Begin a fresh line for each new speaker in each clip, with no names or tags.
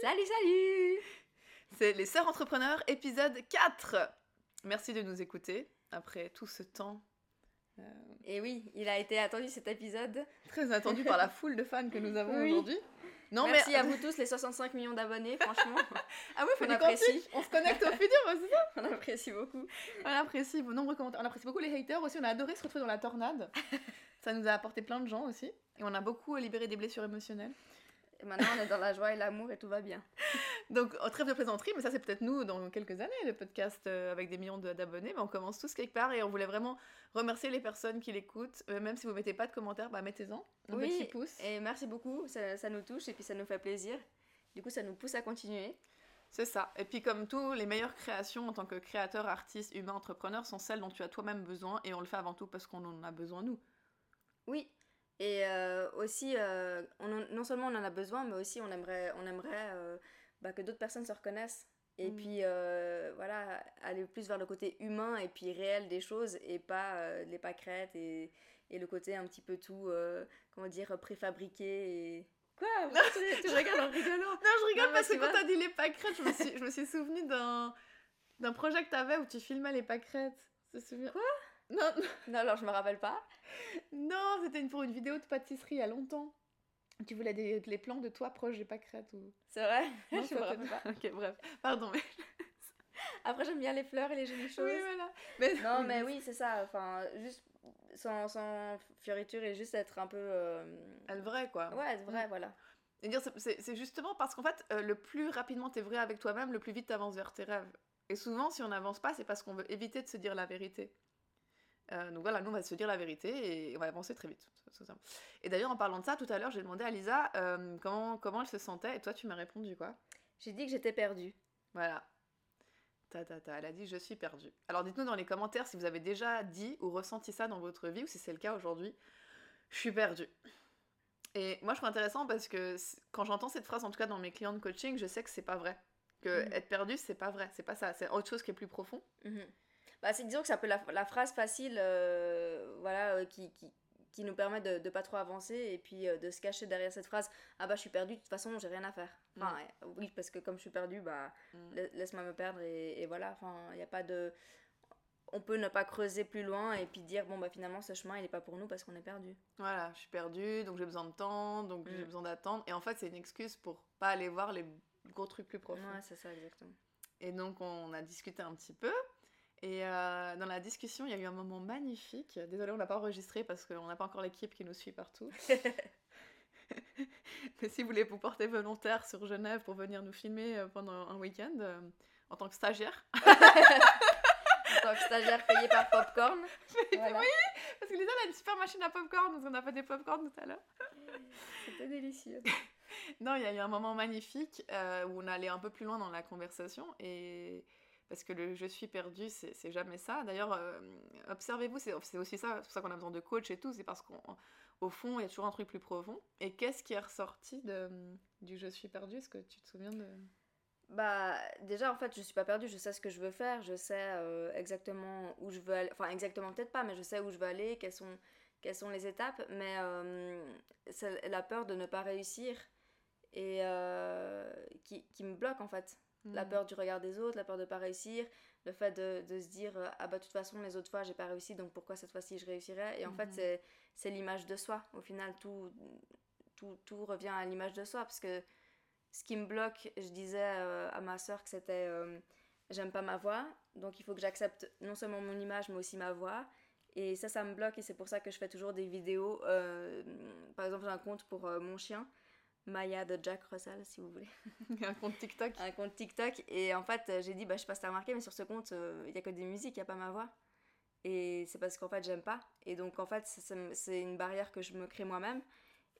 Salut, salut
C'est les Sœurs Entrepreneurs, épisode 4 Merci de nous écouter après tout ce temps.
euh, Et oui, il a été attendu cet épisode.
Très attendu par la foule de fans que nous avons
Oui.
aujourd'hui. Non,
Merci
mais...
à vous tous, les 65 millions d'abonnés, franchement.
Ah oui,
On apprécie.
On se connecte au futur, c'est ça?
On apprécie beaucoup.
On apprécie vos nombreux commentaires. On apprécie beaucoup les haters aussi. On a adoré se retrouver dans la tornade. Ça nous a apporté plein de gens aussi. Et on a beaucoup libéré des blessures émotionnelles.
Et maintenant, on est dans la joie et l'amour et tout va bien.
Donc, en trêve de plaisanterie, mais ça, c'est peut-être nous dans quelques années, le podcast euh, avec des millions d'abonnés. Mais on commence tous quelque part et on voulait vraiment remercier les personnes qui l'écoutent. Euh, même si vous mettez pas de commentaires, bah, mettez-en un
Oui,
petit pouce.
Et merci beaucoup, ça, ça nous touche et puis ça nous fait plaisir. Du coup, ça nous pousse à continuer.
C'est ça. Et puis, comme tout, les meilleures créations en tant que créateur, artiste, humain, entrepreneur sont celles dont tu as toi-même besoin et on le fait avant tout parce qu'on en a besoin nous.
Oui. Et euh, aussi, euh, on en- non seulement on en a besoin, mais aussi on aimerait, on aimerait euh, bah, que d'autres personnes se reconnaissent. Et
Mm.
puis, voilà, aller plus vers le côté humain et puis réel des choses et pas les pâquerettes et, et le côté un petit peu tout, comment dire, préfabriqué et... Quoi? Pourquoi tu, tu regardes en rigolant?
Non, je rigole
Non,
parce que quand t'as dit les pâquerettes, je me suis, je me suis souvenu d'un, d'un projet que t'avais où tu filmais les pâquerettes. Tu te souviens?
Quoi?
Non,
Non, alors je me rappelle pas.
non, c'était pour une vidéo de pâtisserie il y a longtemps. Tu voulais des, les plans de toi proches des pâquerettes ou...
C'est vrai?
Non,
Je
ça
me rappelle pas.
Ok, bref. Pardon, mais...
Après, j'aime bien les fleurs et les jolies choses.
Oui, voilà. Mais...
Non, mais oui, c'est ça. Enfin, juste sans, sans fioriture et juste être un peu. euh,
Elle vraie, quoi.
Ouais, être vrai, voilà.
Et dire, c'est justement parce qu'en fait, euh, le plus rapidement t'es vrai avec toi-même, le plus vite t'avances vers tes rêves. Et souvent, si on n'avance pas, c'est parce qu'on veut éviter de se dire la vérité. Euh, donc voilà, nous on va se dire la vérité et on va avancer très vite. Et d'ailleurs, en parlant de ça, tout à l'heure, j'ai demandé à Lisa euh, comment, comment elle se sentait et toi, tu m'as répondu quoi?
J'ai dit que j'étais perdue.
Voilà. Ta, ta, ta, elle a dit je suis perdue. Alors dites-nous dans les commentaires si vous avez déjà dit ou ressenti ça dans votre vie ou si c'est le cas aujourd'hui. Je suis perdue. Et moi je trouve intéressant parce que quand j'entends cette phrase, en tout cas dans mes clients de coaching, je sais que c'est pas vrai. Que
Mhm.
être perdu, c'est pas vrai. C'est pas ça. C'est autre chose qui est plus profond.
Mhm. Bah, c'est disons que c'est un peu la, la phrase facile euh, voilà, euh, qui, qui, qui nous permet de, de pas trop avancer et puis euh, de se cacher derrière cette phrase Ah bah je suis perdue, de toute façon j'ai rien à faire. Enfin, euh, oui, parce que comme je suis perdue, bah
Mm.
la- laisse-moi me perdre et, et voilà. Enfin, il n'y a pas de. On peut ne pas creuser plus loin et puis dire Bon bah finalement ce chemin il est pas pour nous parce qu'on est perdu.
Voilà, je suis perdue, donc j'ai besoin de temps, donc j'ai
Mm.
besoin d'attendre. Et en fait, c'est une excuse pour pas aller voir les gros trucs plus profonds.
Ouais, c'est ça exactement.
Et donc on a discuté un petit peu. Et euh, dans la discussion, il y a eu un moment magnifique. Désolée, on l'a pas enregistré parce qu'on n'a pas encore l'équipe qui nous suit partout. Mais si vous voulez vous porter volontaire sur Genève pour venir nous filmer euh, pendant un week-end euh, en tant que stagiaire.
En tant que stagiaire payé par Popcorn. voilà.
Oui, parce que Lisa elle a une super machine à popcorn, donc on a fait des popcorn tout à l'heure.
C'était délicieux.
Non, il y a eu un moment magnifique euh, où on allait un peu plus loin dans la conversation et parce que le je suis perdu, c'est jamais ça. D'ailleurs, euh, observez-vous, c'est aussi ça, c'est pour ça qu'on a besoin de coach et tout, c'est parce qu'au fond, il y a toujours un truc plus profond. Et qu'est-ce qui est ressorti du je suis perdu? Est-ce que tu te souviens de...
Bah, déjà, en fait, je suis pas perdue, je sais ce que je veux faire, je sais euh, exactement où je veux aller, enfin, exactement peut-être pas, mais je sais où je veux aller, quelles sont, les étapes, mais euh, c'est la peur de ne pas réussir et qui me bloque en fait. La
Mm.
peur du regard des autres, la peur de pas réussir, le fait de, de se dire euh, ah bah de toute façon les autres fois j'ai pas réussi donc pourquoi cette fois-ci je réussirais? Et en fait
Mhm.
c'est l'image de soi. Au final tout tout, tout revient à l'image de soi parce que ce qui me bloque je disais euh, à ma soeur que c'était euh, j'aime pas ma voix. Donc il faut que j'accepte non seulement mon image mais aussi ma voix. Et ça ça me bloque et c'est pour ça que je fais toujours des vidéos euh, par exemple j'ai un compte pour euh, mon chien Maya de Jack Russell si vous voulez.
Un compte TikTok.
Un compte TikTok. Et en fait euh, j'ai dit bah je sais pas si t'as remarqué mais sur ce compte euh, il y a que des musiques il y a pas ma voix. Et c'est parce qu'en fait j'aime pas. Et donc en fait c'est- une barrière que je me crée moi-même.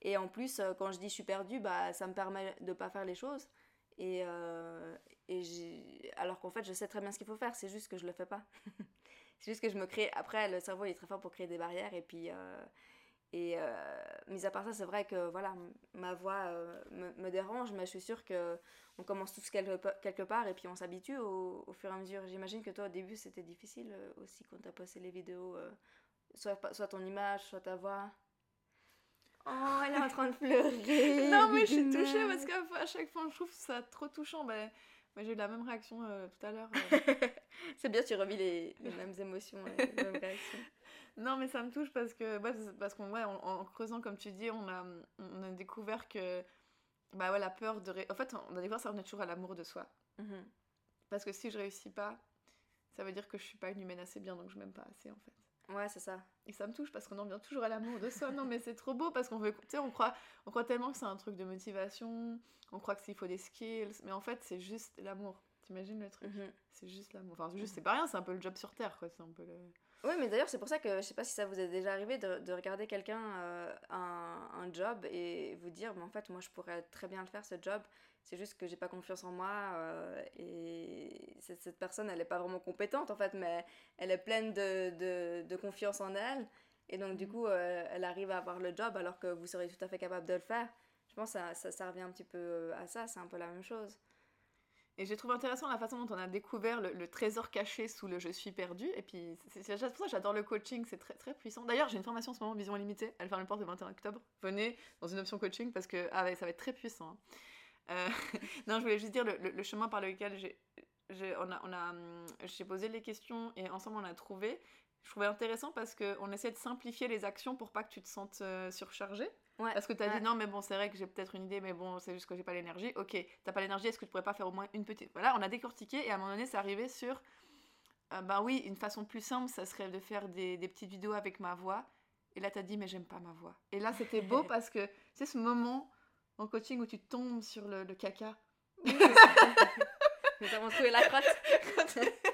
Et en plus euh, quand je dis je suis perdue bah ça me permet de pas faire les choses. Et, euh, et alors qu'en fait je sais très bien ce qu'il faut faire. C'est juste que je le fais pas. C'est juste que je me crée après le cerveau il est très fort pour créer des barrières. Et puis euh, et euh, mis à part ça, c'est vrai que voilà, ma voix euh, me, me dérange, mais je suis sûre que on commence tous quelque, pa- quelque part et puis on s'habitue au, au fur et à mesure. J'imagine que toi, au début, c'était difficile euh, aussi quand tu as posté les vidéos, euh, soit, ton image, soit ta voix. Oh, elle est en train de pleurer.
non, mais je suis touchée parce qu'à chaque fois, je trouve ça trop touchant. Ben, j'ai eu la même réaction euh, tout à l'heure. Euh.
c'est bien, tu revis les, les mêmes émotions, les mêmes réactions.
Non, mais ça me touche parce que, parce qu'en ouais, en, creusant, comme tu dis, on a, on a découvert que bah ouais, la peur de. En fait, on a découvert ça revenait toujours à l'amour de soi. Mhm. Parce que si je réussis pas, ça veut dire que je suis pas une humaine assez bien, donc je m'aime pas assez en fait.
Ouais, c'est ça.
Et ça me touche parce qu'on en vient toujours à l'amour de soi. non, mais c'est trop beau parce qu'on veut. Tu sais, on croit, on croit tellement que c'est un truc de motivation, on croit que s'il faut des skills, mais en fait, c'est juste l'amour. T'imagines le truc? Mhm. C'est juste l'amour. Enfin, juste, c'est pas rien, c'est un peu le job sur Terre, quoi. C'est un peu le.
Oui, mais d'ailleurs, c'est pour ça que je sais pas si ça vous est déjà arrivé de, de regarder quelqu'un euh, un, un, job et vous dire, mais en fait, moi, je pourrais très bien le faire, ce job. C'est juste que j'ai pas confiance en moi euh, et cette, cette, personne, elle est pas vraiment compétente, en fait, mais elle est pleine de, de, de confiance en elle. Et donc, du mm. coup, euh, elle arrive à avoir le job alors que vous seriez tout à fait capable de le faire. Je pense que ça, ça, ça revient un petit peu à ça, c'est un peu la même chose.
Et j'ai trouvé intéressant la façon dont on a découvert le, trésor caché sous le je suis perdu. Et puis, c'est pour ça que j'adore le coaching, c'est très, très puissant. D'ailleurs, j'ai une formation en ce moment, Vision Limitée, elle ferme le porte le 21 octobre. Venez dans une option coaching parce que ah ça va être très puissant. Hein. Euh, non, je voulais juste dire le, chemin par lequel j'ai on a, on a, hum, posé les questions et ensemble on a trouvé. Je trouvais intéressant parce qu'on essaie de simplifier les actions pour pas que tu te sentes euh, Parce que tu as dit non, mais bon, c'est vrai que j'ai peut-être une idée, mais bon, c'est juste que j'ai pas l'énergie. Ok, t'as pas l'énergie, est-ce que tu pourrais pas faire au moins une petite. Voilà, on a décortiqué et à un moment donné, c'est arrivé sur. Euh, ben oui, une façon plus simple, ça serait de faire des, des petites vidéos avec ma voix. Et là, tu as dit, mais j'aime pas ma voix. Et là, c'était beau parce que c'est ce moment en coaching où tu tombes sur le, le caca.
Nous avons trouvé la crotte.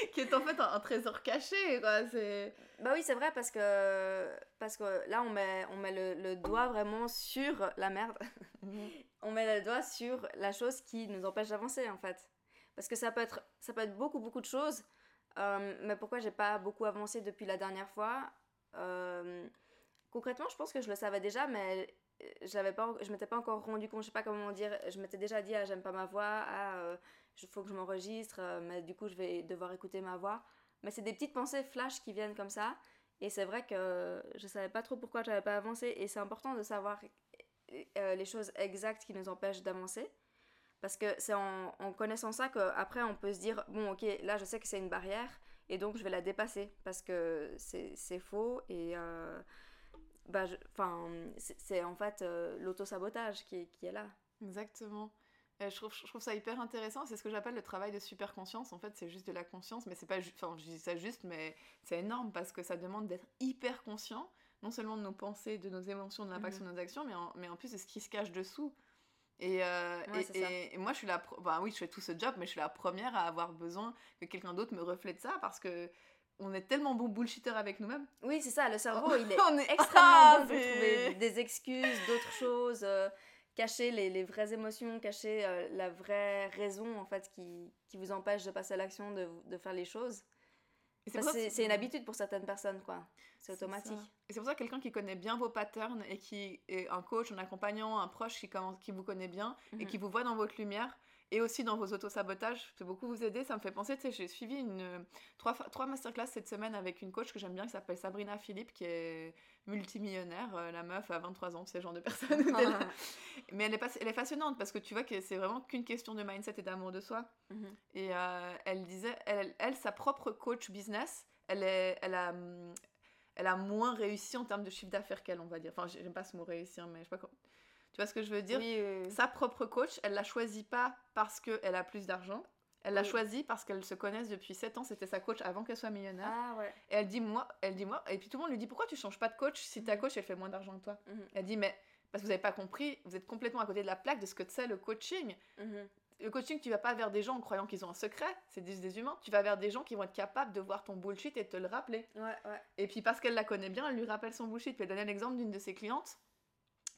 qui est en fait un, trésor caché, quoi. C'est...
Bah oui, c'est vrai, parce que, parce que là, on met, on met le, le doigt vraiment sur la merde. Mhm. on met le doigt sur la chose qui nous empêche d'avancer, en fait. Parce que ça peut être, ça peut être beaucoup, beaucoup de choses. Euh, mais pourquoi j'ai pas beaucoup avancé depuis la dernière fois euh, Concrètement, je pense que je le savais déjà, mais j'avais pas je m'étais pas encore rendu compte je sais pas comment dire je m'étais déjà dit ah j'aime pas ma voix ah euh, il faut que je m'enregistre, euh, mais du coup, je vais devoir écouter ma voix. Mais c'est des petites pensées flash qui viennent comme ça. Et c'est vrai que je savais pas trop pourquoi j'avais pas avancé. Et c'est important de savoir euh, les choses exactes qui nous empêchent d'avancer. Parce que c'est en, connaissant ça qu'après, on peut se dire bon, ok, là, je sais que c'est une barrière. Et donc, je vais la dépasser. Parce que c'est faux. Et. Euh, bah, c'est en fait l'auto-sabotage qui, qui est là.
Exactement. Euh, je, trouve, je trouve ça hyper intéressant. C'est ce que j'appelle le travail de super conscience. En fait, c'est juste de la conscience, mais c'est pas Enfin, je dis ça juste, mais c'est énorme parce que ça demande d'être hyper conscient, non seulement de nos pensées, de nos émotions, de l'impact mhm. sur nos actions, mais en, mais en plus de ce qui se cache dessous. Et, euh, et, moi, je suis la. Enfin, oui, je fais tout ce job, mais je suis la première à avoir besoin que quelqu'un d'autre me reflète ça parce que on est tellement bon bullshitter avec nous-mêmes.
Oui, c'est ça, le cerveau, il est, extrêmement bon pour trouver des excuses, d'autres choses. Euh, cacher les, les, vraies émotions, cacher euh, la vraie raison en fait qui, qui vous empêche de passer à l'action, de, de, faire les choses. C'est une habitude pour certaines personnes, quoi. C'est automatique.
Et c'est pour ça que quelqu'un qui connaît bien vos patterns et qui est un coach, un accompagnant, un proche qui, qui vous connaît bien et mhm. qui vous voit dans votre lumière, et aussi dans vos auto-sabotages, peut beaucoup vous aider. Ça me fait penser, tu sais, j'ai suivi une, trois, trois masterclass cette semaine avec une coach que j'aime bien qui s'appelle Sabrina Philippe, qui est multimillionnaire. Euh, la meuf a 23 ans, le genre de personne. Mais elle est, pas, elle est fascinante parce que tu vois que c'est vraiment qu'une question de mindset et d'amour de soi. Mhm. Et euh, elle disait, elle, elle, sa propre coach business, elle, est, elle a elle a moins réussi en termes de chiffre d'affaires qu'elle, on va dire. Enfin, j'aime pas ce mot réussir, mais je sais pas comment. Tu vois ce que je veux dire Sa propre coach, elle la choisit pas parce qu'elle a plus d'argent. Elle l'a choisie parce qu'elle se connaissent depuis 7 ans. C'était sa coach avant qu'elle soit millionnaire.
Ah, ouais.
Et elle dit moi, elle dit moi. Et puis tout le monde lui dit pourquoi tu changes pas de coach si ta mhm. coach elle fait moins d'argent que toi? Mhm. Elle dit mais parce que vous n'avez pas compris, vous êtes complètement à côté de la plaque de ce que c'est le coaching. Mhm. Le coaching, tu vas pas vers des gens en croyant qu'ils ont un secret, c'est des, des, humains. Tu vas vers des gens qui vont être capables de voir ton bullshit et te le rappeler.
Ouais, ouais.
Et puis parce qu'elle la connaît bien, elle lui rappelle son bullshit. Puis elle donne l'exemple d'une de ses clientes.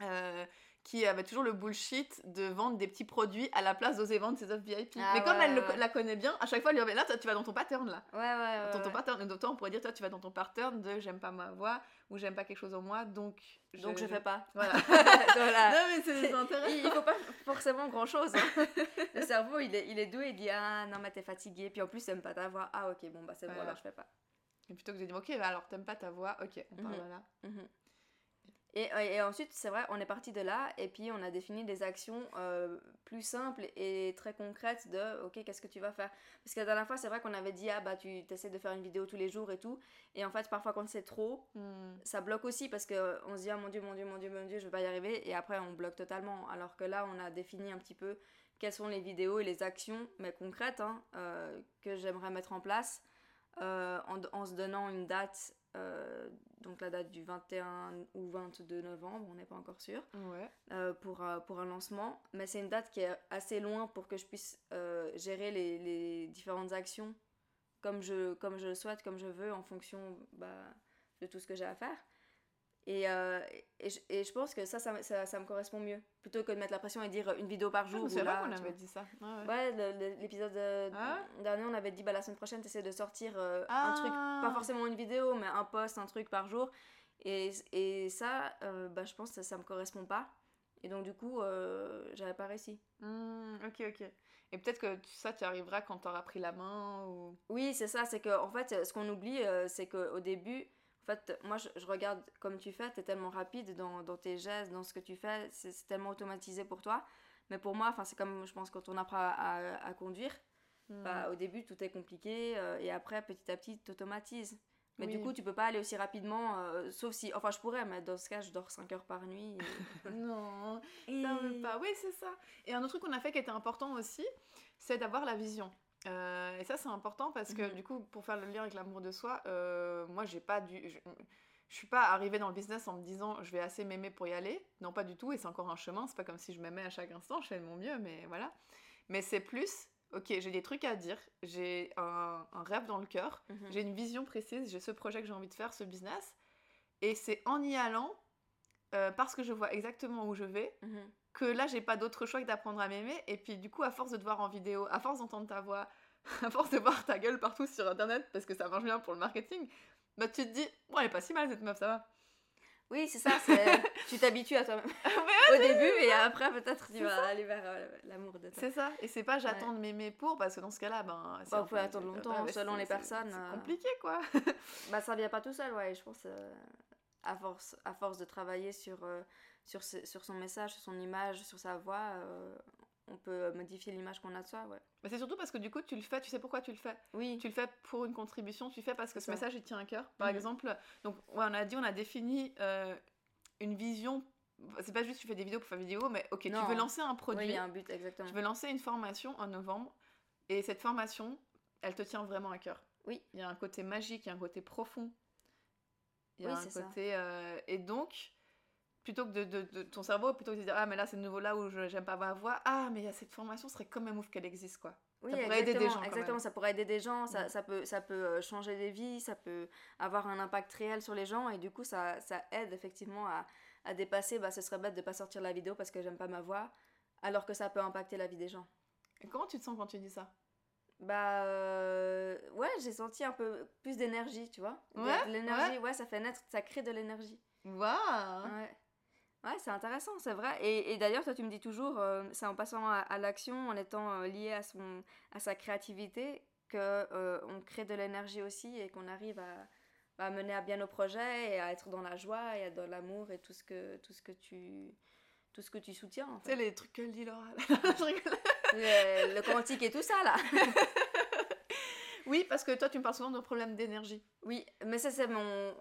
Euh, qui avait toujours le bullshit de vendre des petits produits à la place d'oser vendre ses offres VIP. Ah mais comme elle la connaît bien, à chaque fois, elle lui dit là, tu vas dans ton pattern là.
Ouais, ouais,
Dans ton pattern. D'autant, on pourrait dire, toi, tu vas dans ton pattern de j'aime pas ma voix ou j'aime pas quelque chose en moi, donc.
Je, donc je, fais pas.
Voilà. voilà. Non, mais c'est intéressant.
Il, faut pas forcément grand chose. Hein. le cerveau, il est, il est doué, il dit ah non, mais t'es fatigué. Puis en plus, t'aimes pas ta voix. Ah ok, bon, bah c'est bon, alors je fais pas.
Et plutôt que de dire ok, bah, alors t'aimes pas ta voix, ok, on parle mhm. là. Mhm.
Et, et ensuite, c'est vrai, on est parti de là et puis on a défini des actions euh, plus simples et très concrètes de OK, qu'est-ce que tu vas faire? Parce que la dernière fois, c'est vrai qu'on avait dit ah bah tu essaies de faire une vidéo tous les jours et tout. Et en fait, parfois quand c'est trop,
Hmm.
ça bloque aussi parce que on se dit ah mon dieu, mon dieu, mon dieu, mon dieu, je vais pas y arriver et après on bloque totalement. Alors que là, on a défini un petit peu quelles sont les vidéos et les actions, mais concrètes, hein, euh, que j'aimerais mettre en place euh, en, en se donnant une date. Euh, donc la date du 21 ou 22 novembre, on n'est pas encore sûr,
Ouais.
euh, pour, euh, pour un lancement. Mais c'est une date qui est assez loin pour que je puisse gérer les, les différentes actions comme je, comme je le souhaite, comme je veux, en fonction bah, de tout ce que j'ai à faire. Et, euh, et, je, et je pense que ça ça, ça, ça me correspond mieux. Plutôt que de mettre la pression et dire une vidéo par jour.
Ah, c'est
là,
qu'on avait dit ça. Ouais, ouais.
Ouais, l'épisode euh,
Ah
dernier, on avait dit bah, la semaine prochaine, tu essaies de sortir euh,
Ah.
un truc, pas forcément une vidéo, mais un post, un truc par jour. Et, et ça, euh, bah, je pense que ça, ça me correspond pas. Et donc, du coup, euh, j'avais pas réussi.
Hmm, ok, ok. Et peut-être que ça, tu arriveras quand tu auras pris la main ou.
Oui, c'est ça, c'est que en fait, ce qu'on oublie, euh, c'est qu'au début, en fait, moi je, je regarde comme tu fais, tu es tellement rapide dans, dans tes gestes, dans ce que tu fais, c'est tellement automatisé pour toi. Mais pour moi, c'est comme je pense quand on apprend à, à- à conduire,
Hmm.
bah, au début tout est compliqué euh, et après petit à petit tu automatises. Mais du coup, tu peux pas aller aussi rapidement, euh, sauf si. Enfin, je pourrais, mais dans ce cas, je dors 5 heures par nuit.
Non,
Et...
veut pas. Oui, c'est ça. Et un autre truc qu'on a fait qui était important aussi, c'est d'avoir la vision. Euh, et ça, c'est important parce que
Mhm.
du coup, pour faire le lien avec l'amour de soi, euh, moi, j'ai pas dû. Je, je suis pas arrivée dans le business en me disant je vais assez m'aimer pour y aller. Non, pas du tout. Et c'est encore un chemin. C'est pas comme si je m'aimais à chaque instant. Je fais de mon mieux, mais voilà. Mais c'est plus. Ok, j'ai des trucs à dire, j'ai un, un rêve dans le cœur,
Mhm.
j'ai une vision précise, j'ai ce projet que j'ai envie de faire, ce business. Et c'est en y allant, euh, parce que je vois exactement où je vais,
Mhm.
Que là, j'ai pas d'autre choix que d'apprendre à m'aimer. Et puis, du coup, à force de te voir en vidéo, à force d'entendre ta voix, à force de voir ta gueule partout sur internet, parce que ça marche bien pour le marketing, bah tu te dis, bon, elle est pas si mal cette meuf, ça va.
Oui, c'est ça, c'est... tu t'habitues à toi-même au début et après peut-être tu vas
ça.
aller vers euh, l'amour de toi.
C'est ça. Et c'est pas j'attends de m'aimer pour, parce que dans ce cas-là, ben.
Bah,
un
vous pouvez
peu-
attendre longtemps,
bah,
selon les personnes,
C'est
euh.
compliqué, quoi.
Bah ça vient pas tout seul, ouais, je pense euh, à force à force de travailler sur sur, ce- sur son message, sur son image, sur sa voix, euh, on peut modifier l'image qu'on a de soi, ouais.
Mais c'est surtout parce que du coup, tu le fais, tu sais pourquoi tu le fais.
Oui.
Tu le fais pour une contribution, tu le fais parce que ce
ça.
message, il tient à cœur. Par
Mhm.
exemple, donc, ouais, on a dit, on a défini euh, une vision. C'est pas juste tu fais des vidéos pour faire des vidéos, mais ok,
Non.
tu veux lancer un
Oui,
produit.
il y a un but exactement.
Je vais lancer une formation en novembre et cette formation, elle te tient vraiment à cœur.
Oui.
Il y a un côté magique, il y a un côté profond. Il y a
Oui,
un côté. euh, et donc, plutôt que de, de- de- ton cerveau, plutôt que de dire Ah, mais là, c'est de nouveau là où je j'aime pas ma voix. Ah, mais il y a cette formation, ce serait quand même ouf qu'elle existe, quoi.
Oui,
ça pourrait aider des gens,
Exactement, ça pourrait aider des gens, ça,
Mm.
ça peut, ça peut euh, changer des vies, ça peut avoir un impact réel sur les gens et du coup ça, ça aide effectivement à, à dépasser, bah ce serait bête de pas sortir la vidéo parce que j'aime pas ma voix, alors que ça peut impacter la vie des gens.
Et comment tu te sens quand tu dis ça?
Bah euh, ouais, j'ai senti un peu plus d'énergie, tu vois.
Ouais,
de l'énergie, ouais. ça fait naître, ça crée de l'énergie.
Waouh
Ouais. Ouais, c'est intéressant, c'est vrai. Et, et d'ailleurs, toi, tu me dis toujours, euh, c'est en passant à, à l'action, en étant euh, lié à, son, à sa créativité, que euh, on crée de l'énergie aussi et qu'on arrive à, à mener à bien nos projets et à être dans la joie et à être dans l'amour et tout ce que, tout ce que tu tout ce que tu soutiens. en
Tu sais, les trucs que dit Laura.
Le, le quantique et tout ça, là.
oui, parce que toi, tu me parles souvent de problèmes d'énergie.
Oui, mais ça, c'est mon.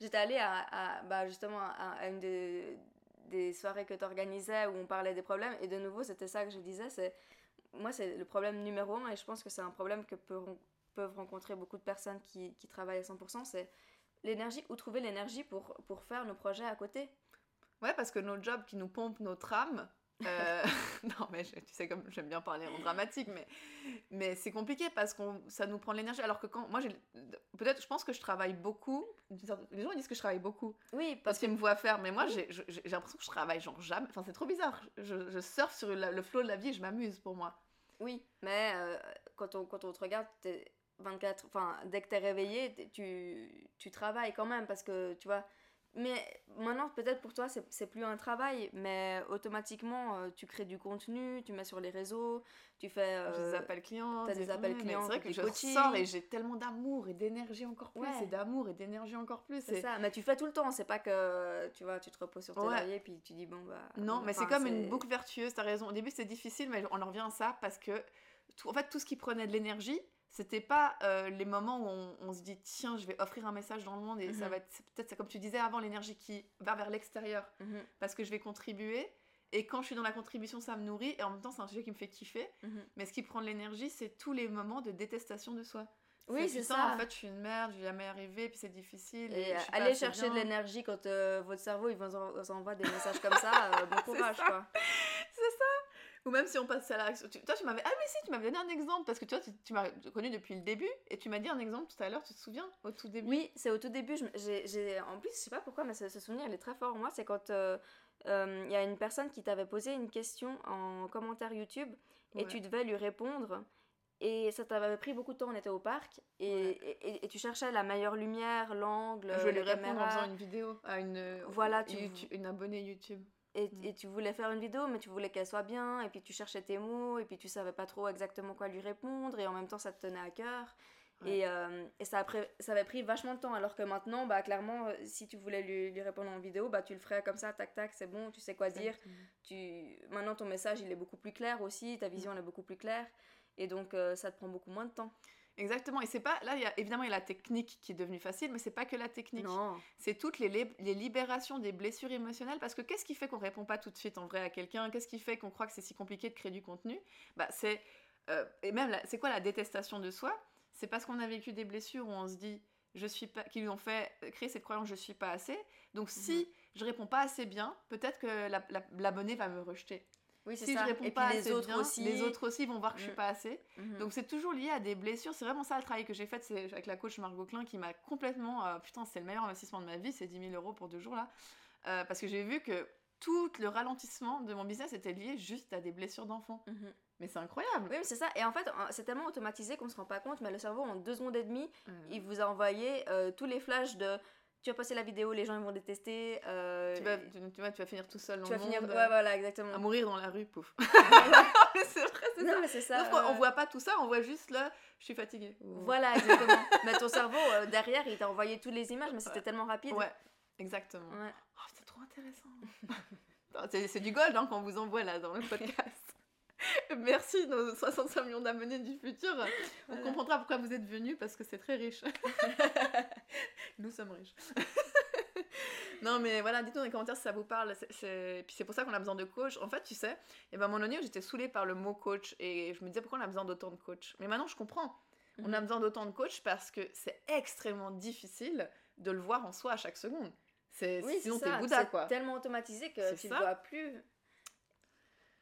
J'étais allée à, bah, justement à, une des, soirées que tu organisais où on parlait des problèmes. Et de nouveau, c'était ça que je disais. c'est Moi, c'est le problème numéro un. Et je pense que c'est un problème que peuvent rencontrer beaucoup de personnes qui, qui travaillent à 100%. C'est l'énergie. Où trouver l'énergie pour, pour faire nos projets à côté
Ouais, parce que nos jobs qui nous pompent notre âme. Euh, non, mais je- tu sais, comme j'aime bien parler en dramatique, mais, mais c'est compliqué parce que ça nous prend de l'énergie. Alors que quand moi, peut-être, je pense que je travaille beaucoup. Les gens ils disent que je travaille beaucoup
Oui,
parce
que.
qu'ils me voient faire, mais moi,
Oui.
j'ai l'impression que je travaille genre jamais. Enfin, c'est trop bizarre. Je, je surfe sur le flot de la vie et je m'amuse pour moi.
Oui, mais euh, quand, on, quand on te regarde, t'es 24, enfin, dès que tu es réveillé, t'es- tu, tu travailles quand même parce que tu vois, mais maintenant, peut-être pour toi, c'est plus un travail, mais automatiquement, euh, tu crées du contenu, tu mets sur les réseaux, tu fais.
Euh, des appels clients.
Tu as des appels clients.
C'est vrai que je sors et j'ai tellement d'amour et d'énergie encore plus. Et d'amour et d'énergie encore plus.
C'est ça, mais tu fais tout le temps. C'est pas que tu vois, tu te reposes sur tes ouais. et puis tu dis bon, bah.
Non, mais c'est comme une boucle vertueuse, t'as raison. Au début, c'était difficile, mais on en revient à ça parce que, en fait, tout ce qui prenait de l'énergie, c'était pas euh, les moments où on, se dit tiens je vais offrir un message dans le monde et ça mhm. va être peut-être comme tu disais avant l'énergie qui va vers l'extérieur mhm. parce que je vais contribuer et quand je suis dans la contribution ça me nourrit et en même temps c'est un sujet qui me fait kiffer mhm. mais ce qui prend de l'énergie c'est tous les moments de détestation de soi
oui, c'est ça.
En fait, je suis une merde, je vais jamais arriver, puis c'est difficile.
Et, aller chercher de l'énergie quand euh, votre cerveau il vous envoie des messages comme ça, euh, bon courage, quoi.
Ou même si on passe à la réaction. toi, tu m'avais. Ah, mais si, tu m'avais donné un exemple. Parce que tu, tu m'as connu depuis le début. Et tu m'as dit un exemple tout à l'heure, tu te souviens Au tout début?
Oui, c'est au tout début. J'ai, En plus, je sais pas pourquoi, mais ce, souvenir, il est très fort. Moi, c'est quand euh, euh, il y a une personne qui t'avait posé une question en commentaire YouTube. Et tu devais lui répondre. Et ça t'avait pris beaucoup de temps, on était au parc, et, et, tu cherchais la meilleure lumière, l'angle.
Je lui répondre en faisant une vidéo à une,
voilà,
tu... une abonnée YouTube.
Mm. Et, tu voulais faire une vidéo, mais tu voulais qu'elle soit bien, et puis tu cherchais tes mots, et puis tu savais pas trop exactement quoi lui répondre, et en même temps ça te tenait à cœur. Et, euh, et ça, avait pris vachement de temps, alors que maintenant, bah, clairement, euh, si tu voulais lui, lui, répondre en vidéo, bah, tu le ferais comme ça, tac tac, c'est bon, tu sais quoi dire. Tu... Maintenant, ton message, il est beaucoup plus clair aussi, ta vision, elle est beaucoup plus claire, et donc euh, ça te prend beaucoup moins de temps.
Exactement. Et c'est pas. Là, il y a, évidemment, il y a la technique qui est devenue facile, mais c'est pas que la technique. C'est toutes les, les, libérations des blessures émotionnelles. Parce que qu'est-ce qui fait qu'on répond pas tout de suite en vrai à quelqu'un? Qu'est-ce qui fait qu'on croit que c'est si compliqué de créer du contenu? Bah, c'est. Euh, et même, c'est quoi la détestation de soi? C'est parce qu'on a vécu des blessures où on se dit. Je suis pas, qui lui ont fait créer cette croyance je suis pas assez. Donc si mhm. je réponds pas assez bien, peut-être que l'abonné va me rejeter.
Oui, si ça. je réponds et pas les autres aussi.
les autres aussi vont voir que je suis mm. pas assez. Mm-hmm. Donc c'est toujours lié à des blessures. C'est vraiment ça le travail que j'ai fait c'est avec la coach Margot Klein qui m'a complètement. Euh, putain, c'est le meilleur investissement de ma vie, c'est 10 000 euros pour deux jours là. Euh, parce que j'ai vu que tout le ralentissement de mon business était lié juste à des blessures d'enfants. Mm-hmm. Mais c'est incroyable.
Oui, c'est ça. Et en fait, c'est tellement automatisé qu'on se rend pas compte, mais le cerveau, en deux secondes et demie, il vous a envoyé euh, tous les flashs de tu vas passer la vidéo, les gens ils vont détester. Euh,
tu, vas, tu, vas, tu, vas, finir tout seul dans
tu
le
vas finir, ouais, voilà, exactement.
À mourir dans la rue, pouf. c'est vrai, c'est
ça. mais ça.
on voit pas tout ça, on voit juste là, je suis fatiguée.
Voilà, exactement. mais ton cerveau, euh, derrière, il t'a envoyé toutes les images, mais c'était tellement rapide.
Ouais, exactement. Ouais. Oh, c'est trop intéressant. c'est du gold hein, qu'on vous envoie là dans le podcast. Merci nos 65 millions d'abonnés du futur. On comprendra pourquoi vous êtes venus parce que c'est très riche. Nous sommes riches. non mais voilà, dites-nous dans les commentaires si ça vous parle. C'est... Puis c'est pour ça qu'on a besoin de coach. En fait, tu sais, et ben, à un moment donné, j'étais saoulée par le mot coach et je me disais pourquoi on a besoin d'autant de coach? Mais maintenant, je comprends. On a mhm. besoin d'autant de coach parce que c'est extrêmement difficile de le voir en soi à chaque seconde. C'est,
oui, sinon t'es Bouddha, quoi. C'est tellement automatisé que tu ne vois plus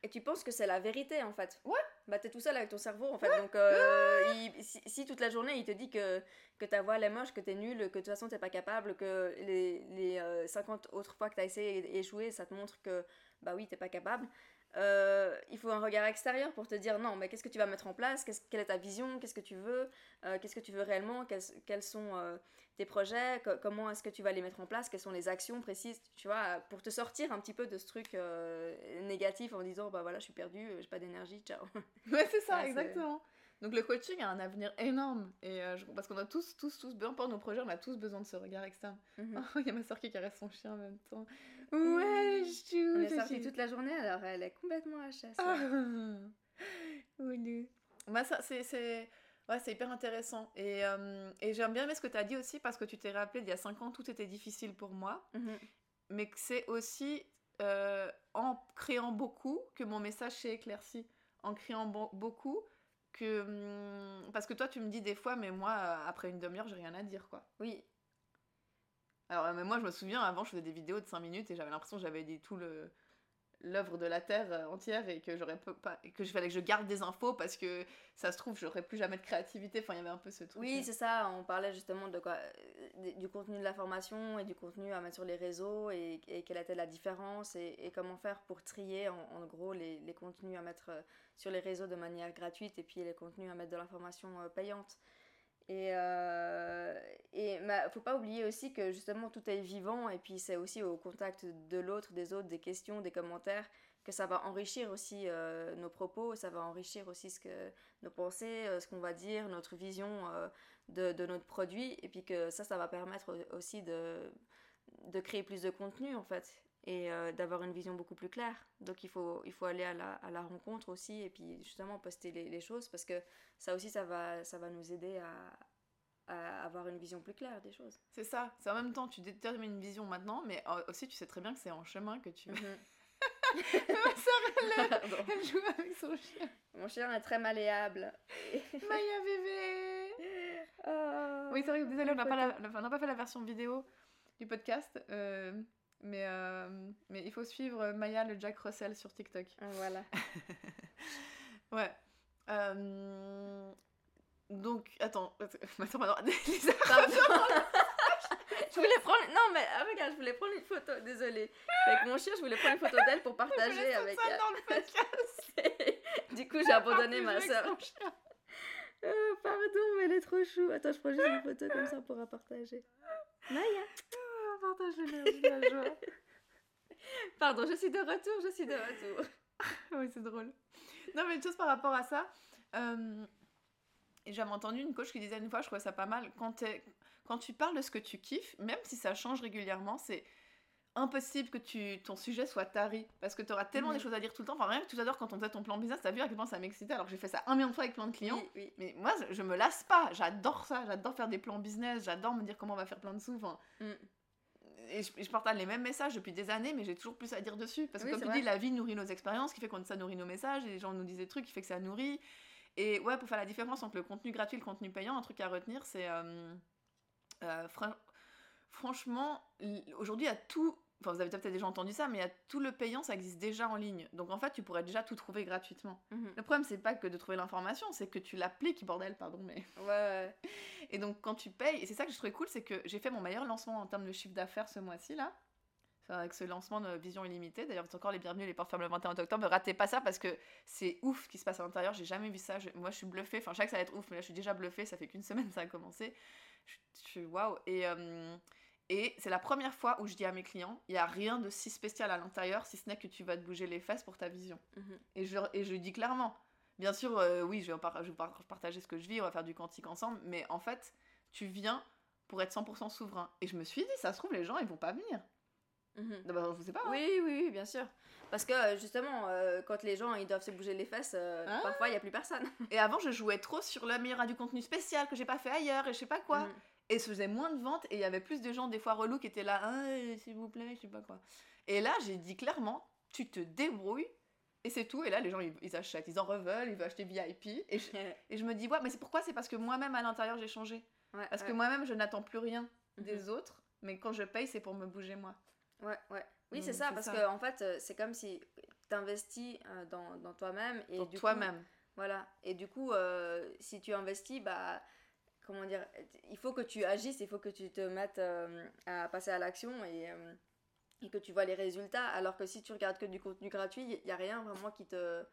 et tu penses que c'est la vérité en fait.
Ouais.
Bah t'es tout seul avec ton cerveau en fait. Donc euh, si, toute la journée il te dit que, que ta voix elle est moche, que t'es nul, que de toute façon t'es pas capable, que les, les 50 euh, autres fois que t'as essayé d'échouer ça te montre que bah oui t'es pas capable. Euh, il faut un regard extérieur pour te dire non, mais qu'est-ce que tu vas mettre en place? Quelle est ta vision? Qu'est-ce que tu veux? Euh, Qu'est-ce que tu veux réellement? Quels, sont euh, tes projets? Comment est-ce que tu vas les mettre en place? Quelles sont les actions précises Tu vois, pour te sortir un petit peu de ce truc négatif en disant bah voilà, je suis perdu, j'ai pas d'énergie, ciao.
Ouais, c'est ça, exactement. Donc le coaching a un avenir énorme et parce qu'on a tous, tous, tous, peu importe nos projets, on a tous besoin de ce regard externe. Mhm. Oh, il y a ma soeur qui caresse son chien en même temps. Ouais, je
On est sorti toute la journée, alors elle est complètement à chasse. Ah.
Bah, ça, c'est. Ouais, c'est hyper intéressant. Et, euh, et j'aime bien ce que tu as dit aussi, parce que tu t'es rappelé, il y a 5 ans, tout était difficile pour moi. Mhm. Mais que c'est aussi euh, en créant beaucoup que mon message s'est éclairci. En créant beaucoup que... Hum, parce que toi, tu me dis des fois, mais moi, après une demi-heure, j'ai rien à dire, quoi.
Oui,
alors, mais moi, je me souviens, avant, je faisais des vidéos de 5 minutes et j'avais l'impression que j'avais dit tout le l'œuvre de la terre euh, entière et que j'aurais pas que je fallait que je garde des infos parce que ça se trouve j'aurais plus jamais de créativité. Enfin il y avait un peu ce truc
oui c'est ça. On parlait justement de quoi euh, du contenu de la formation et du contenu à mettre sur les réseaux et, quelle était la différence et, comment faire pour trier en, gros les, les, contenus à mettre euh, sur les réseaux de manière gratuite et puis les contenus à mettre de l'information payante Et, euh, et faut pas oublier aussi que justement tout est vivant et puis c'est aussi au contact de l'autre, des autres, des questions, des commentaires que ça va enrichir aussi euh, nos propos, ça va enrichir aussi ce que, nos pensées, euh, ce qu'on va dire, notre vision euh, de, de, notre produit. Et puis que ça, ça va permettre aussi de, de créer plus de contenu en fait et d'avoir une vision beaucoup plus claire. Donc il faut, il faut aller à la, à la rencontre aussi et puis justement poster les, les, choses parce que ça aussi, ça va, ça va nous aider à, à avoir une vision plus claire des choses.
C'est ça, c'est en même temps, tu détermines une vision maintenant, mais aussi tu sais très bien que c'est en chemin que tu... Ma soeur,
elle, elle, joue avec son chien. Mon chien est très malléable.
Maya bébé oh, Oui, c'est vrai, désolé, on n'a pas, pas fait la version vidéo du podcast. Euh, mais, euh, mais il faut suivre Maya le Jack Russell sur TikTok.
Voilà.
ouais. Euh, donc, attends, attends, attends,
je voulais prendre. Non, mais ah, regarde, je voulais prendre une photo. Désolée. Avec mon chien, je voulais prendre une photo d'elle pour partager avec
elle. dans le podcast.
du coup, j'ai abandonné ma soeur. Oh, pardon, mais elle est trop chou. Attends, je prends juste une photo comme ça pour partager. Maya.
Partage la joie.
Pardon, je suis de retour, je suis de retour.
oui, c'est drôle. Non, mais une chose par rapport à ça. Euh, j'avais entendu une coach qui disait une fois, je trouvais ça pas mal, quand, quand tu parles de ce que tu kiffes, même si ça change régulièrement, c'est impossible que tu, ton sujet soit tari parce que tu auras tellement des mhm. choses à dire tout le temps. Enfin, rien que tout à l'heure, quand on faisait ton plan business, t'as vu à quel point ça m'excitait alors que j'ai fait ça un million de fois avec plein de clients. Mais moi, je me lasse pas. J'adore ça. J'adore faire des plans business. J'adore me dire comment on va faire plein de sous. Enfin, mm. Et je, partage les mêmes messages depuis des années, mais j'ai toujours plus à dire dessus. Parce que, comme tu dis, la vie nourrit nos expériences, qui fait qu'on ça nourrit nos messages, et les gens nous disent des trucs, qui fait que ça nourrit. Et ouais, pour faire la différence entre le contenu gratuit et le contenu payant, un truc à retenir, c'est. Euh, euh, franchement, aujourd'hui, à tout. Enfin, vous avez peut-être déjà entendu ça, mais à tout le payant, ça existe déjà en ligne. Donc en fait, tu pourrais déjà tout trouver gratuitement. Mhm. Le problème, c'est pas que de trouver l'information, c'est que tu l'appliques, bordel, pardon, mais.
Ouais.
Et donc quand tu payes, et c'est ça que je trouvais cool, c'est que j'ai fait mon meilleur lancement en termes de chiffre d'affaires ce mois-ci, là avec ce lancement de Vision Illimitée. D'ailleurs, c'est encore les bienvenus, les portes ferment le 21 octobre. Ne ratez pas ça parce que c'est ouf ce qui se passe à l'intérieur. J'ai jamais vu ça. moi, je suis bluffée. Enfin, je sais que ça va être ouf, mais là, je suis déjà bluffée. Ça fait qu'une semaine ça a commencé. Je, suis waouh. Et, euh, et c'est la première fois où je dis à mes clients il n'y a rien de si spécial à l'intérieur si ce n'est que tu vas te bouger les fesses pour ta vision. Mhm. et, je, et je dis clairement bien sûr, euh, oui, je vais, je vais partager ce que je vis, on va faire du quantique ensemble, mais en fait, tu viens pour être 100% souverain. Et je me suis dit, ça se trouve, les gens, ils vont pas venir.
Mhm.
Bah, je sais pas. Hein.
Oui, oui, oui, bien sûr. Parce que euh, justement, euh, quand les gens ils doivent se bouger les fesses, euh, ah. parfois il n'y a plus personne.
et avant, je jouais trop sur la meilleure du contenu spécial que j'ai pas fait ailleurs et je sais pas quoi. Mhm. Et ça faisait moins de ventes et il y avait plus de gens, des fois relous, qui étaient là, ah, s'il vous plaît, je sais pas quoi. Et là, j'ai dit clairement, tu te débrouilles et c'est tout. Et là, les gens ils, achètent, ils en reveulent, ils veulent acheter VIP. Et je, et je me dis, ouais, mais c'est pourquoi? C'est parce que moi-même à l'intérieur j'ai changé. parce que moi-même je n'attends plus rien des mhm. autres, mais quand je paye, c'est pour me bouger moi.
Ouais, ouais. Oui, c'est ça, parce que en fait, euh, c'est comme si tu investis euh, dans, dans toi-même. et
Dans toi-même.
Voilà. Et du coup, euh, si tu investis, bah, comment dire, il faut que tu agisses, il faut que tu te mettes à passer à l'action et, et, que tu vois les résultats. Alors que si tu regardes que du contenu gratuit, il n'y a rien vraiment qui te.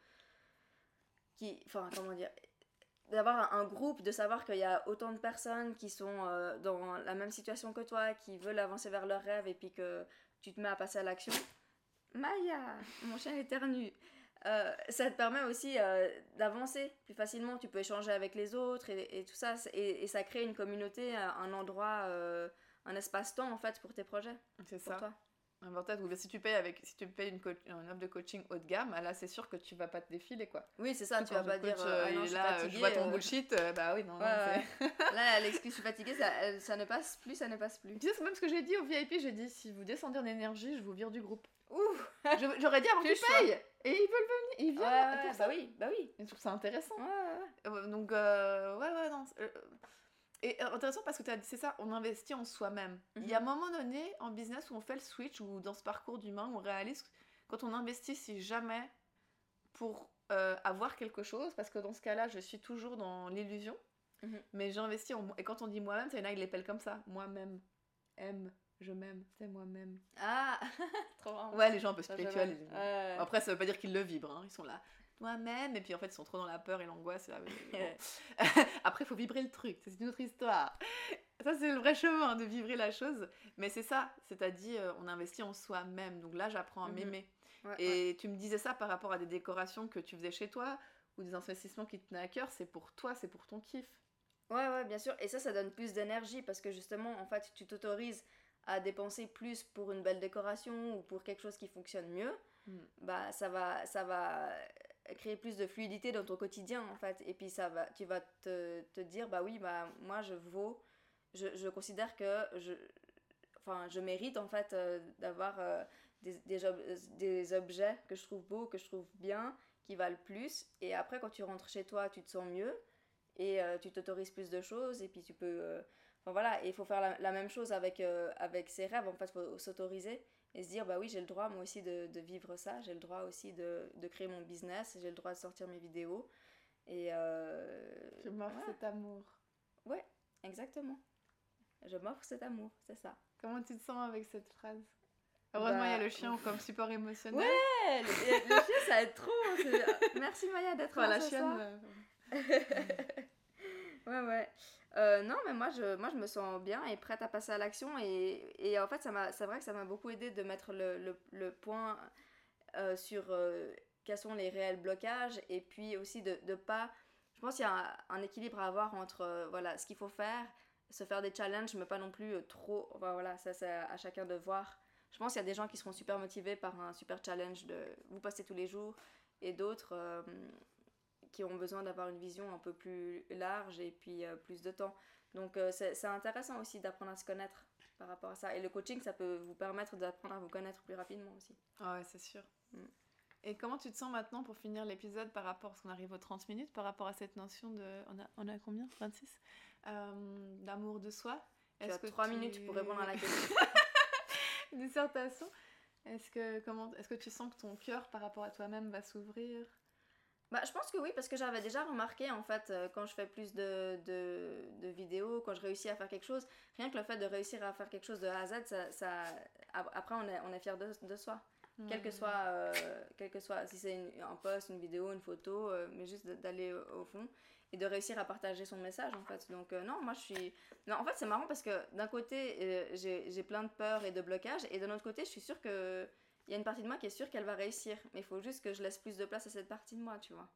Qui, enfin, comment dire d'avoir un groupe, de savoir qu'il y a autant de personnes qui sont dans la même situation que toi, qui veulent avancer vers leurs rêves et puis que tu te mets à passer à l'action. Maya, mon chien éternue. Euh, ça te permet aussi euh, d'avancer plus facilement. Tu peux échanger avec les autres et, tout ça. Et, ça crée une communauté, un endroit, euh, un espace-temps en fait pour tes projets.
C'est ça. Toi si tu payes avec si tu payes une, une offre de coaching haut de gamme, là c'est sûr que tu vas pas te défiler quoi.
Oui, c'est ça, tu vas pas dire euh, ah non, je
là, je vois ton euh. bullshit, euh, bah oui non.
là l'excuse je suis fatiguée, ça, ça, ne passe plus, ça ne passe plus.
Tu sais, c'est même ce que j'ai dit au VIP, j'ai dit si vous descendez en énergie, je vous vire du groupe. Ouh, j'aurais dit avant qu'ils payent et ils veulent venir, ils viennent.
bah oui, bah oui.
Je trouve ça intéressant. Donc ouais ouais non et euh, intéressant parce que c'est ça, on investit en soi-même. Il y a un mhm. moment donné en business où on fait le switch ou dans ce parcours d'humain où on réalise quand on investit, c'est jamais pour euh, avoir quelque chose, parce que dans ce cas-là, je suis toujours dans l'illusion. Mhm. Mais j'investis en. Et quand on dit moi-même, c'est là, ils l'appellent comme ça. Moi-même. M. Je m'aime. C'est moi-même.
Ah, trop marrant.
Ouais, les gens un peu spirituels. Après, ça veut pas dire qu'ils le vibrent. Hein. Ils sont là. Moi-même. Et puis en fait, ils sont trop dans la peur et l'angoisse. Après, il faut vibrer le truc. C'est une autre histoire. Ça, c'est le vrai chemin de vibrer la chose. Mais c'est ça. C'est-à-dire, euh, on investit en soi-même. Donc là, j'apprends à
Mhm.
m'aimer.
Ouais,
Et tu me disais ça par rapport à des décorations que tu faisais chez toi ou des investissements qui te tenaient à cœur. C'est pour toi, c'est pour ton kiff.
Ouais, ouais, bien sûr. Et ça, ça donne plus d'énergie parce que justement, en fait, tu t'autorises à dépenser plus pour une belle décoration ou pour quelque chose qui fonctionne mieux.
Mm.
Bah, ça va, ça va créer plus de fluidité dans ton quotidien, en fait. Et puis, ça va, tu vas te, te dire, bah oui, bah moi, je vaux, je, je considère que je, enfin, je mérite, en fait, euh, d'avoir euh, des, des, ob- des objets que je trouve beaux, que je trouve bien, qui valent plus. Et après, quand tu rentres chez toi, tu te sens mieux et euh, tu t'autorises plus de choses et puis tu peux enfin voilà il faut faire la, même chose avec avec ses rêves en fait faut s'autoriser et se dire bah oui j'ai le droit moi aussi de, de vivre ça. J'ai le droit aussi de, de créer mon business. J'ai le droit de sortir mes vidéos. Et euh,
Je m'offre cet amour.
exactement. Je m'offre cet amour c'est ça.
Comment tu te sens avec cette phrase? Heureusement, il y a
Bah,
le chien comme support émotionnel.
Ouais, le, le chien ça aide trop merci Maya d'être
Enfin,
là
la chienne. euh,
Ouais, ouais. Euh, non, mais moi je, moi, je me sens bien et prête à passer à l'action. Et, et en fait, c'est vrai que ça m'a beaucoup aidé de mettre le, le, le point euh, sur euh, quels sont les réels blocages et puis aussi de ne pas. Je pense qu'il y a un, équilibre à avoir entre voilà, ce qu'il faut faire, se faire des challenges, mais pas non plus trop. Voilà, ça c'est à chacun de voir. Je pense qu'il y a des gens qui seront super motivés par un super challenge de vous passer tous les jours et d'autres. Qui ont besoin d'avoir une vision un peu plus large et puis euh, plus de temps. Donc euh, c'est intéressant aussi d'apprendre à se connaître par rapport à ça. Et le coaching, ça peut vous permettre d'apprendre à vous connaître plus rapidement aussi.
Ah ouais, c'est sûr.
Mm.
Et comment tu te sens maintenant pour finir l'épisode par rapport, parce qu'on arrive aux 30 minutes, par rapport à cette notion de. On a, on a combien? 26 Euh, D'amour de soi
Tu as
que
trois
tu-
minutes pour répondre à la question.
Dissertation. Est-ce que, comment, est-ce que tu sens que ton cœur par rapport à toi-même va s'ouvrir?
Bah, je pense que oui, parce que j'avais déjà remarqué, en fait, euh, quand je fais plus de, de, de vidéos, quand je réussis à faire quelque chose, rien que le fait de réussir à faire quelque chose de A à Z, ça, ça- ap- après, on est, on est fier de, de soi. Quel que soit, euh, quel que soit si c'est un post, une vidéo, une photo, euh, mais juste d'aller au, au fond et de réussir à partager son message, en fait. Donc, euh, non, moi, je suis... Non, en fait, c'est marrant parce que d'un côté, euh, j'ai j'ai plein de peurs et de blocages, et de l'autre côté, je suis sûre que... Il y a une partie de moi qui est sûre qu'elle va réussir, mais il faut juste que je laisse plus de place à cette partie de moi, tu vois.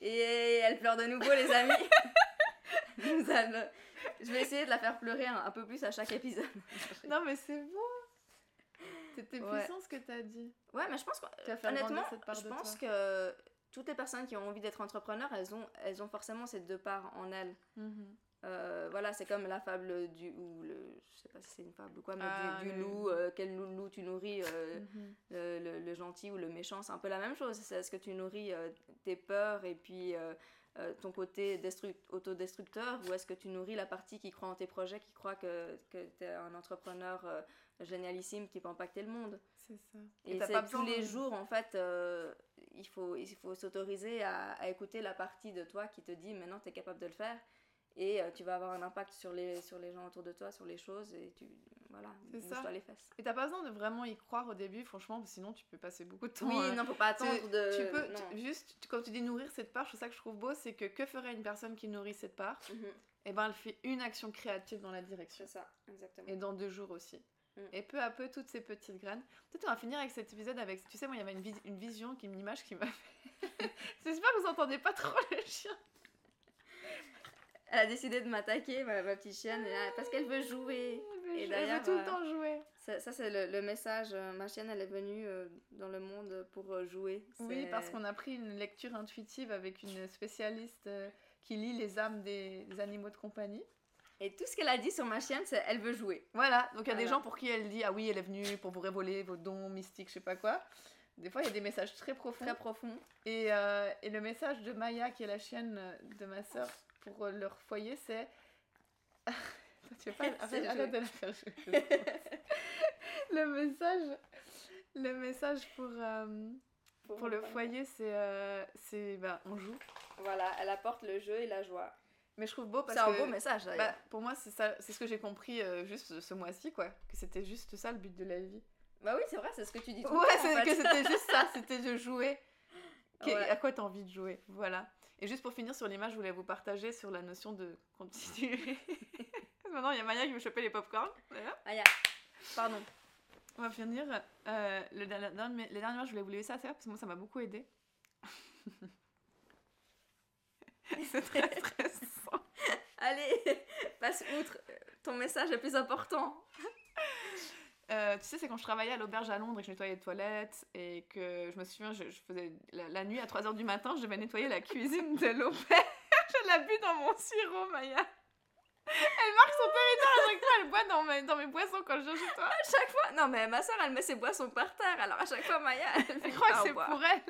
Et elle pleure de nouveau, les amis. Je vais essayer de la faire pleurer un, un peu plus à chaque épisode.
Non, mais c'est beau C'était
Ouais.
puissant ce que t'as dit.
Ouais, mais je pense que honnêtement,
grandir cette part
je
de
pense
toi.
que toutes les personnes qui ont envie d'être entrepreneurs, elles ont, elles ont forcément ces deux parts en elles.
Mhm.
Euh, voilà, c'est comme la fable du ou le, je sais pas si c'est une fable ou quoi, mais
Ah,
du, du
le-
loup, euh, quel loup, loup tu nourris, euh,
Mhm.
le, le- le gentil ou le méchant, c'est un peu la même chose. C'est est-ce que tu nourris tes peurs et puis ton côté destru- autodestructeur ou est-ce que tu nourris la partie qui croit en tes projets, qui croit que, que tu es un entrepreneur génialissime qui peut impacter le monde?
C'est ça.
Et
t'as
c'est tous les jours, en fait, il faut, il faut s'autoriser à, à écouter la partie de toi qui te dit maintenant tu es capable de le faire et euh, tu vas avoir un impact sur les, sur les gens autour de toi, sur les choses et tu. Voilà, bouge-toi les fesses.
Et t'as pas besoin de vraiment y croire au début, franchement, sinon tu peux passer beaucoup de temps.
Oui,
euh,
non, faut pas attendre de.
tu peux tu- juste tu- quand tu dis nourrir cette part, c'est ça que je trouve beau, c'est que que ferait une personne qui nourrit cette part
Mhm,
Eh ben, elle fait une action créative dans la direction.
C'est ça, exactement.
Et dans deux jours aussi.
Mm.
Et peu à peu, toutes ces petites graines. Peut-être on va finir avec cet épisode avec. Tu sais, moi, il y avait une, vis- une vision, qui- une image qui m'a fait. J'espère que vous entendez pas trop le chien.
Elle a décidé de m'attaquer, ma, ma petite chienne, là, parce qu'elle veut jouer.
Mais
Et
je- elle veut tout
euh,
le temps jouer.
Ça, ça, c'est le, le message. euh, Ma chienne, elle est venue euh, dans le monde pour euh, jouer.
Oui, parce qu'on a pris une lecture intuitive avec une spécialiste euh, qui lit les âmes des, des animaux de compagnie.
Et tout ce qu'elle a dit sur ma chienne, c'est elle veut jouer.
Voilà, donc il y a des gens pour qui elle dit Ah oui, elle est venue pour vous révéler vos dons mystiques, je sais pas quoi. Des fois, il y a des messages très profonds.
Très profond.
Et, euh, et le message de Maya, qui est la chienne euh, de ma soeur, pour euh, leur foyer, c'est. Tu veux pas arrête, de la faire jouer. le message. Le message pour, euh, pour le foyer, c'est. euh, c'est bah, on joue.
Voilà, elle apporte le jeu et la joie.
Mais je trouve beau parce
C'est un
que.
beau message d'ailleurs.
bah, pour moi, c'est ça, c'est ce que j'ai compris euh, juste ce- mois-ci, quoi. Que c'était juste ça le but de la vie.
Bah, oui, c'est vrai, c'est ce que tu dis tout
Ouais, c'est que c'était juste ça, c'était de jouer. À quoi tu as envie de jouer Voilà. Et juste pour finir sur l'image, je voulais vous partager sur la notion de continuer. Maintenant, il y a Maya qui veut choper les popcorns. Voilà.
Ah, ya. Pardon.
On va finir. Euh, le, dernier- les dernières, je voulais vous laisser ça à faire parce que moi, ça m'a beaucoup aidé. C'est très stressant.
Allez, passe outre. Ton message est plus important.
Euh, tu sais, c'est quand je travaillais à l'auberge à Londres et que je nettoyais les toilettes et que je me souviens, je, je faisais la, la nuit à 3h du matin, je devais nettoyer la cuisine de l'auberge. je l'ai bu dans mon sirop, Maya. Elle marque son territoire à chaque fois, elle boit dans mes, dans mes boissons quand je viens chez toi.
À chaque fois? Non, mais ma soeur, elle met ses boissons par terre. Alors à chaque fois, Maya, elle
Je
fait
crois que c'est pour elle?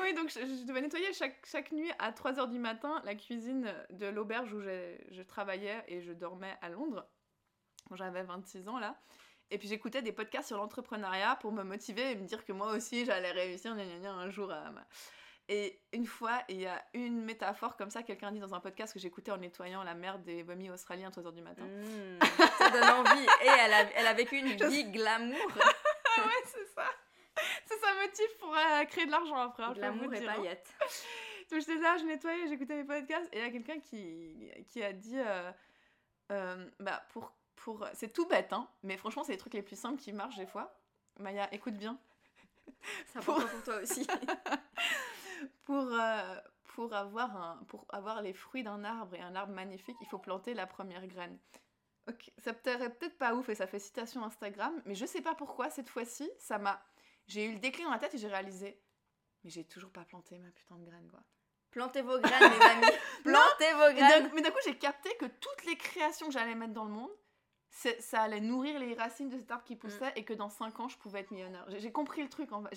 oui, donc je, je devais nettoyer chaque, chaque nuit à 3h du matin la cuisine de l'auberge où j'ai- je travaillais et je dormais à Londres, quand j'avais 26 ans là. Et puis j'écoutais des podcasts sur l'entrepreneuriat pour me motiver et me dire que moi aussi j'allais réussir gna gna gna, un jour à... ma- Et une fois, il y a une métaphore comme ça, quelqu'un dit dans un podcast que j'écoutais en nettoyant la mer des vomis australiens à 3h du matin.
Mmh, ça donne envie. Et elle a, elle a vécu une
Je-
vie glamour.
Ouais, c'est ça. C'est ça motive pour euh, créer de l'argent après. hein, vous
et
dire, hein.
paillettes.
Donc j'étais là, je nettoyais, j'écoutais mes podcasts, et il y a quelqu'un qui, qui a dit, euh, euh, bah pour, pour, c'est tout bête, hein, mais franchement c'est les trucs les plus simples qui marchent des fois. Maya, écoute bien.
C'est important pour toi aussi.
Pour, euh, pour, avoir un, pour avoir les fruits d'un arbre et un arbre magnifique, il faut planter la première graine. Ok, ça paraît peut-être pas ouf et ça fait citation Instagram, mais je sais pas pourquoi cette fois-ci, ça m'a, j'ai eu le déclic dans la tête et j'ai réalisé, mais j'ai toujours pas planté ma putain de graine quoi.
Plantez vos graines, les amis. Plantez vos graines.
mais d'un coup, j'ai capté que toutes les créations que j'allais mettre dans le monde, ça allait nourrir les racines de cet arbre qui poussait
Mm.
et que dans 5 ans, je pouvais être millionnaire. J'ai j'ai compris le truc en fait. Tu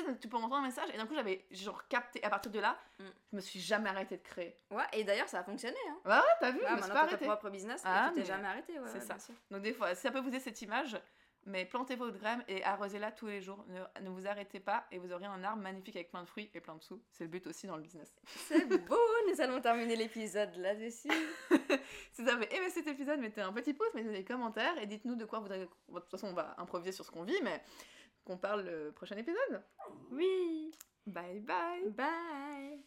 sais, tu peux m'entendre un message et d'un coup, j'avais genre capté. À partir de là,
Mm.
je me suis jamais arrêtée de créer.
Ouais, et d'ailleurs, ça a fonctionné. Hein.
Ouais, ouais, t'as vu,
Ouais,
je me suis pas arrêtée.
propre business
Ah,
tu t'es
mais
jamais arrêté. Ouais,
c'est
ouais,
ça.
bien sûr.
Donc des fois, si ça peut vous aider cette image, mais plantez votre graine et arrosez-la tous les jours. Ne, ne vous arrêtez pas et vous aurez un arbre magnifique avec plein de fruits et plein de sous. C'est le but aussi dans le business.
C'est beau, nous allons terminer l'épisode là-dessus.
Si vous avez aimé cet épisode, mettez un petit pouce, mettez des commentaires et dites-nous de quoi vous voudrez. De toute façon, on va improviser sur ce qu'on vit, mais qu'on parle le prochain épisode.
Oui.
Bye bye
Bye.